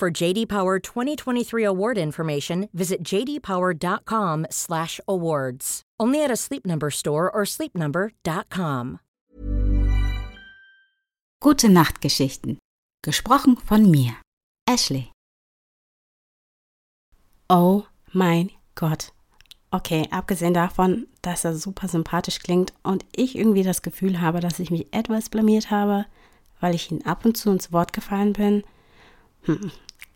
For JD Power 2023 award information, visit jdpower.com/awards. Only at a Sleep Number store or sleepnumber.com. Gute Nachtgeschichten. Gesprochen von mir, Ashley. Oh mein Gott. Okay, abgesehen davon, dass er super sympathisch klingt und ich irgendwie das Gefühl habe, dass ich mich etwas blamiert habe, weil ich ihn ab und zu ins Wort gefallen bin. Hm,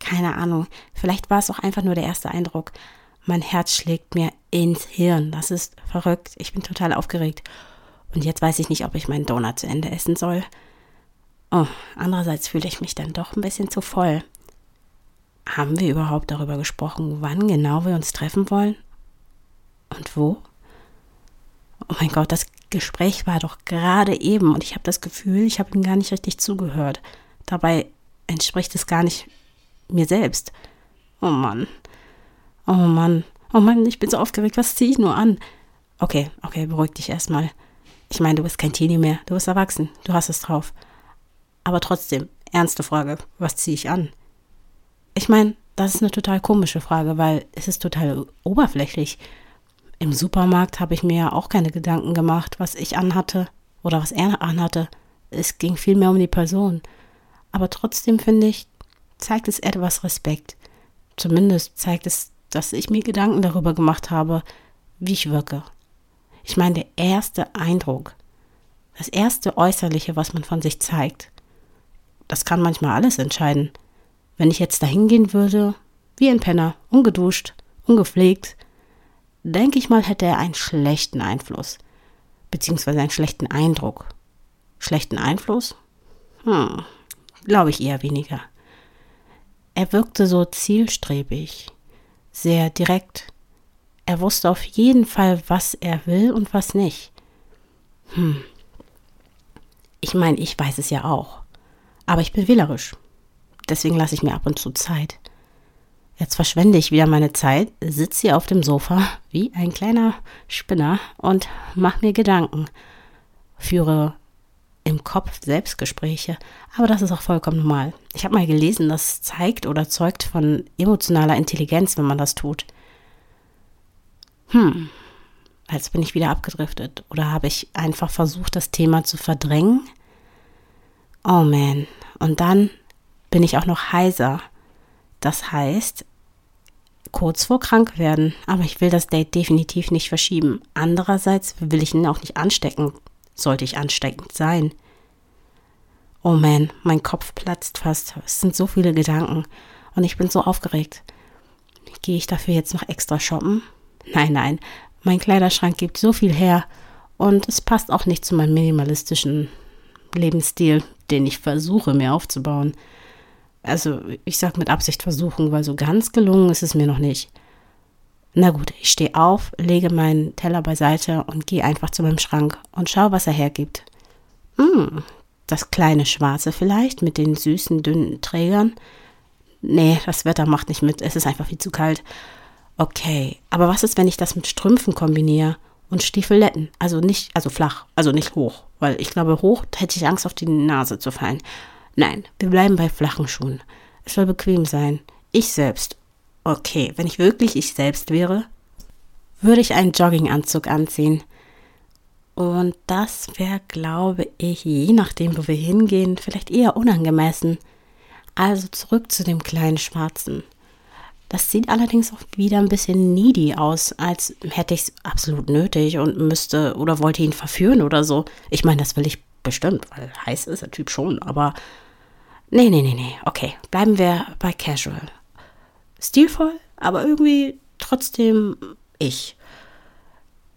keine Ahnung. Vielleicht war es auch einfach nur der erste Eindruck. Mein Herz schlägt mir ins Hirn. Das ist verrückt. Ich bin total aufgeregt. Und jetzt weiß ich nicht, ob ich meinen Donut zu Ende essen soll. Oh, andererseits fühle ich mich dann doch ein bisschen zu voll. Haben wir überhaupt darüber gesprochen, wann genau wir uns treffen wollen? Und wo? Oh mein Gott, das Gespräch war doch gerade eben und ich habe das Gefühl, ich habe ihm gar nicht richtig zugehört. Dabei entspricht es gar nicht mir selbst. Oh Mann. Oh Mann. Oh Mann, ich bin so aufgeregt. Was ziehe ich nur an? Okay, okay, beruhig dich erstmal. Ich meine, du bist kein Teenie mehr. Du bist erwachsen. Du hast es drauf. Aber trotzdem, ernste Frage. Was ziehe ich an? Ich meine, das ist eine total komische Frage, weil es ist total oberflächlich. Im Supermarkt habe ich mir ja auch keine Gedanken gemacht, was ich anhatte oder was er anhatte. Es ging viel mehr um die Person. Aber trotzdem finde ich, zeigt es etwas Respekt. Zumindest zeigt es, dass ich mir Gedanken darüber gemacht habe, wie ich wirke. Ich meine, der erste Eindruck, das erste Äußerliche, was man von sich zeigt, das kann manchmal alles entscheiden. Wenn ich jetzt dahin gehen würde, wie ein Penner, ungeduscht, ungepflegt, denke ich mal, hätte er einen schlechten Einfluss, beziehungsweise einen schlechten Eindruck. Schlechten Einfluss? Hm, glaube ich eher weniger. Er wirkte so zielstrebig, sehr direkt. Er wusste auf jeden Fall, was er will und was nicht. Hm. Ich meine, ich weiß es ja auch. Aber ich bin wählerisch. Deswegen lasse ich mir ab und zu Zeit. Jetzt verschwende ich wieder meine Zeit, sitze hier auf dem Sofa wie ein kleiner Spinner und mache mir Gedanken, führe im Kopf Selbstgespräche, aber das ist auch vollkommen normal. Ich habe mal gelesen, das zeigt oder zeugt von emotionaler Intelligenz, wenn man das tut. Hm, als bin ich wieder abgedriftet oder habe ich einfach versucht, das Thema zu verdrängen? Oh man, und dann bin ich auch noch heiser. Das heißt, kurz vor krank werden. Aber ich will das Date definitiv nicht verschieben. Andererseits will ich ihn auch nicht anstecken. Sollte ich ansteckend sein. Oh man, mein Kopf platzt fast. Es sind so viele Gedanken. Und ich bin so aufgeregt. Gehe ich dafür jetzt noch extra shoppen? Nein, nein. Mein Kleiderschrank gibt so viel her. Und es passt auch nicht zu meinem minimalistischen Lebensstil, den ich versuche mir aufzubauen. Also ich sage mit Absicht versuchen, weil so ganz gelungen ist es mir noch nicht. Na gut, ich stehe auf, lege meinen Teller beiseite und gehe einfach zu meinem Schrank und schaue, was er hergibt. Hm, das kleine Schwarze vielleicht mit den süßen, dünnen Trägern. Nee, das Wetter macht nicht mit, es ist einfach viel zu kalt. Okay, aber was ist, wenn ich das mit Strümpfen kombiniere und Stiefeletten? Also nicht, also flach, also nicht hoch, weil ich glaube, hoch hätte ich Angst, auf die Nase zu fallen. Nein, wir bleiben bei flachen Schuhen. Es soll bequem sein. Ich selbst. Okay, wenn ich wirklich ich selbst wäre, würde ich einen Jogginganzug anziehen. Und das wäre, glaube ich, je nachdem, wo wir hingehen, vielleicht eher unangemessen. Also zurück zu dem kleinen Schwarzen. Das sieht allerdings auch wieder ein bisschen needy aus, als hätte ich es absolut nötig und müsste oder wollte ihn verführen oder so. Ich meine, das will ich bestimmt, weil heiß ist der Typ schon, aber Nee, nee, nee, nee. Okay, bleiben wir bei Casual. Stilvoll, aber irgendwie trotzdem ich.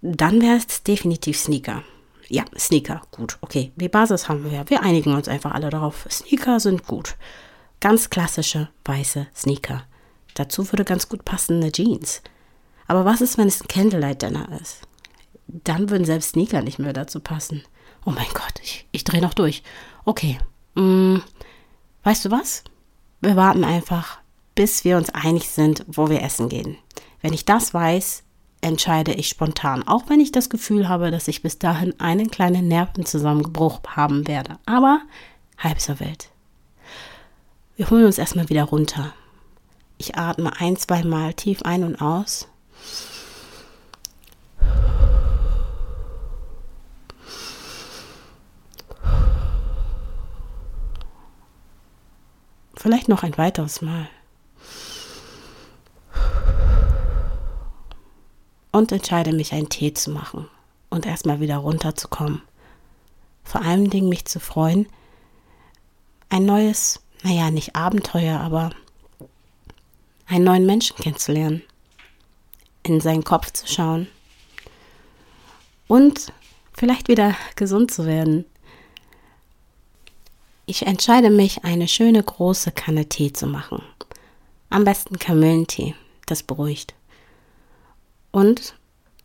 Dann wäre es definitiv Sneaker. Ja, Sneaker, gut. Okay, die Basis haben wir. Wir einigen uns einfach alle darauf. Sneaker sind gut. Ganz klassische weiße Sneaker. Dazu würde ganz gut passen eine Jeans. Aber was ist, wenn es ein Candlelight Dinner ist? Dann würden selbst Sneaker nicht mehr dazu passen. Oh mein Gott, ich, ich drehe noch durch. Okay. Mm, weißt du was? Wir warten einfach, bis wir uns einig sind, wo wir essen gehen. Wenn ich das weiß, entscheide ich spontan, auch wenn ich das Gefühl habe, dass ich bis dahin einen kleinen Nervenzusammenbruch haben werde. Aber halb so wild. Wir holen uns erstmal wieder runter. Ich atme ein, zwei Mal tief ein und aus. Vielleicht noch ein weiteres Mal. Und entscheide mich, einen Tee zu machen und erstmal wieder runterzukommen. Vor allen Dingen mich zu freuen, ein neues, naja, nicht Abenteuer, aber einen neuen Menschen kennenzulernen, in seinen Kopf zu schauen und vielleicht wieder gesund zu werden. Ich entscheide mich, eine schöne große Kanne Tee zu machen. Am besten Kamillentee, das beruhigt. Und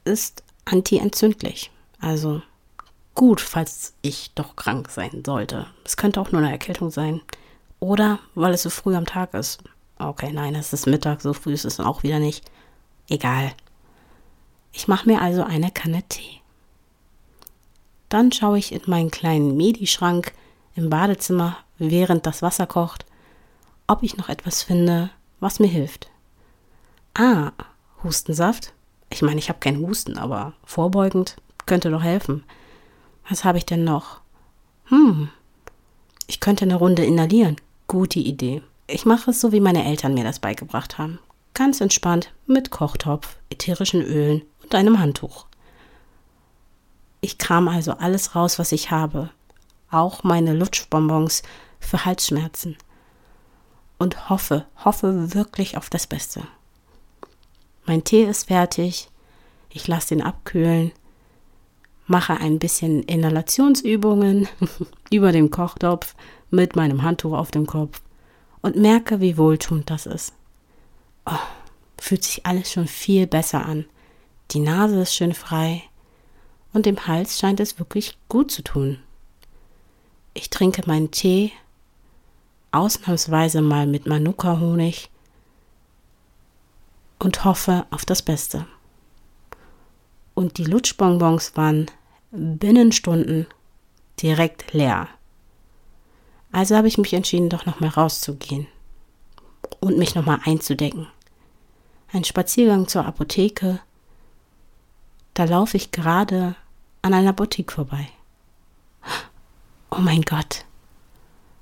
ist antientzündlich. Also gut, falls ich doch krank sein sollte. Es könnte auch nur eine Erkältung sein. Oder weil es so früh am Tag ist. Okay, nein, es ist Mittag, so früh ist es auch wieder nicht. Egal. Ich mache mir also eine Kanne Tee. Dann schaue ich in meinen kleinen Medi-Schrank im Badezimmer, während das Wasser kocht, ob ich noch etwas finde, was mir hilft. Ah, Hustensaft? Ich meine, ich habe keinen Husten, aber vorbeugend könnte doch helfen. Was habe ich denn noch? Hm, ich könnte eine Runde inhalieren. Gute Idee. Ich mache es so, wie meine Eltern mir das beigebracht haben. Ganz entspannt mit Kochtopf, ätherischen Ölen und einem Handtuch. Ich kram also alles raus, was ich habe, auch meine Lutschbonbons für Halsschmerzen und hoffe, hoffe wirklich auf das Beste. Mein Tee ist fertig, ich lasse den abkühlen, mache ein bisschen Inhalationsübungen über dem Kochtopf mit meinem Handtuch auf dem Kopf und merke, wie wohltuend das ist. Oh, fühlt sich alles schon viel besser an. Die Nase ist schön frei und dem Hals scheint es wirklich gut zu tun. Ich trinke meinen Tee, ausnahmsweise mal mit Manuka-Honig und hoffe auf das Beste. Und die Lutschbonbons waren binnen Stunden direkt leer. Also habe ich mich entschieden, doch nochmal rauszugehen und mich nochmal einzudecken. Ein Spaziergang zur Apotheke. Da laufe ich gerade an einer Boutique vorbei. Oh mein Gott,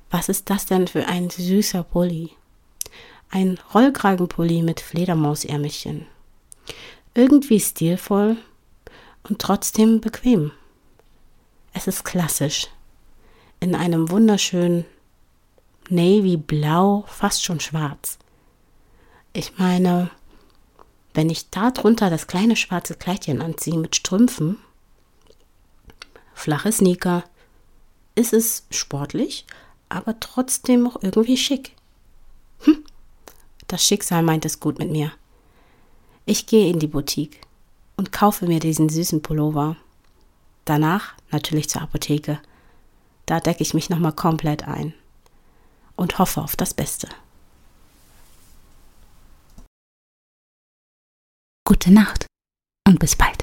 was ist das denn für ein süßer Pulli? Ein Rollkragenpulli mit Fledermausärmelchen. Irgendwie stilvoll und trotzdem bequem. Es ist klassisch. In einem wunderschönen Navy Blau, fast schon schwarz. Ich meine, wenn ich da drunter das kleine schwarze Kleidchen anziehe mit Strümpfen, flache Sneaker, ist es sportlich, aber trotzdem auch irgendwie schick. Das Schicksal meint es gut mit mir. Ich gehe in die Boutique und kaufe mir diesen süßen Pullover. Danach natürlich zur Apotheke. Da decke ich mich nochmal komplett ein und hoffe auf das Beste. Gute Nacht und bis bald.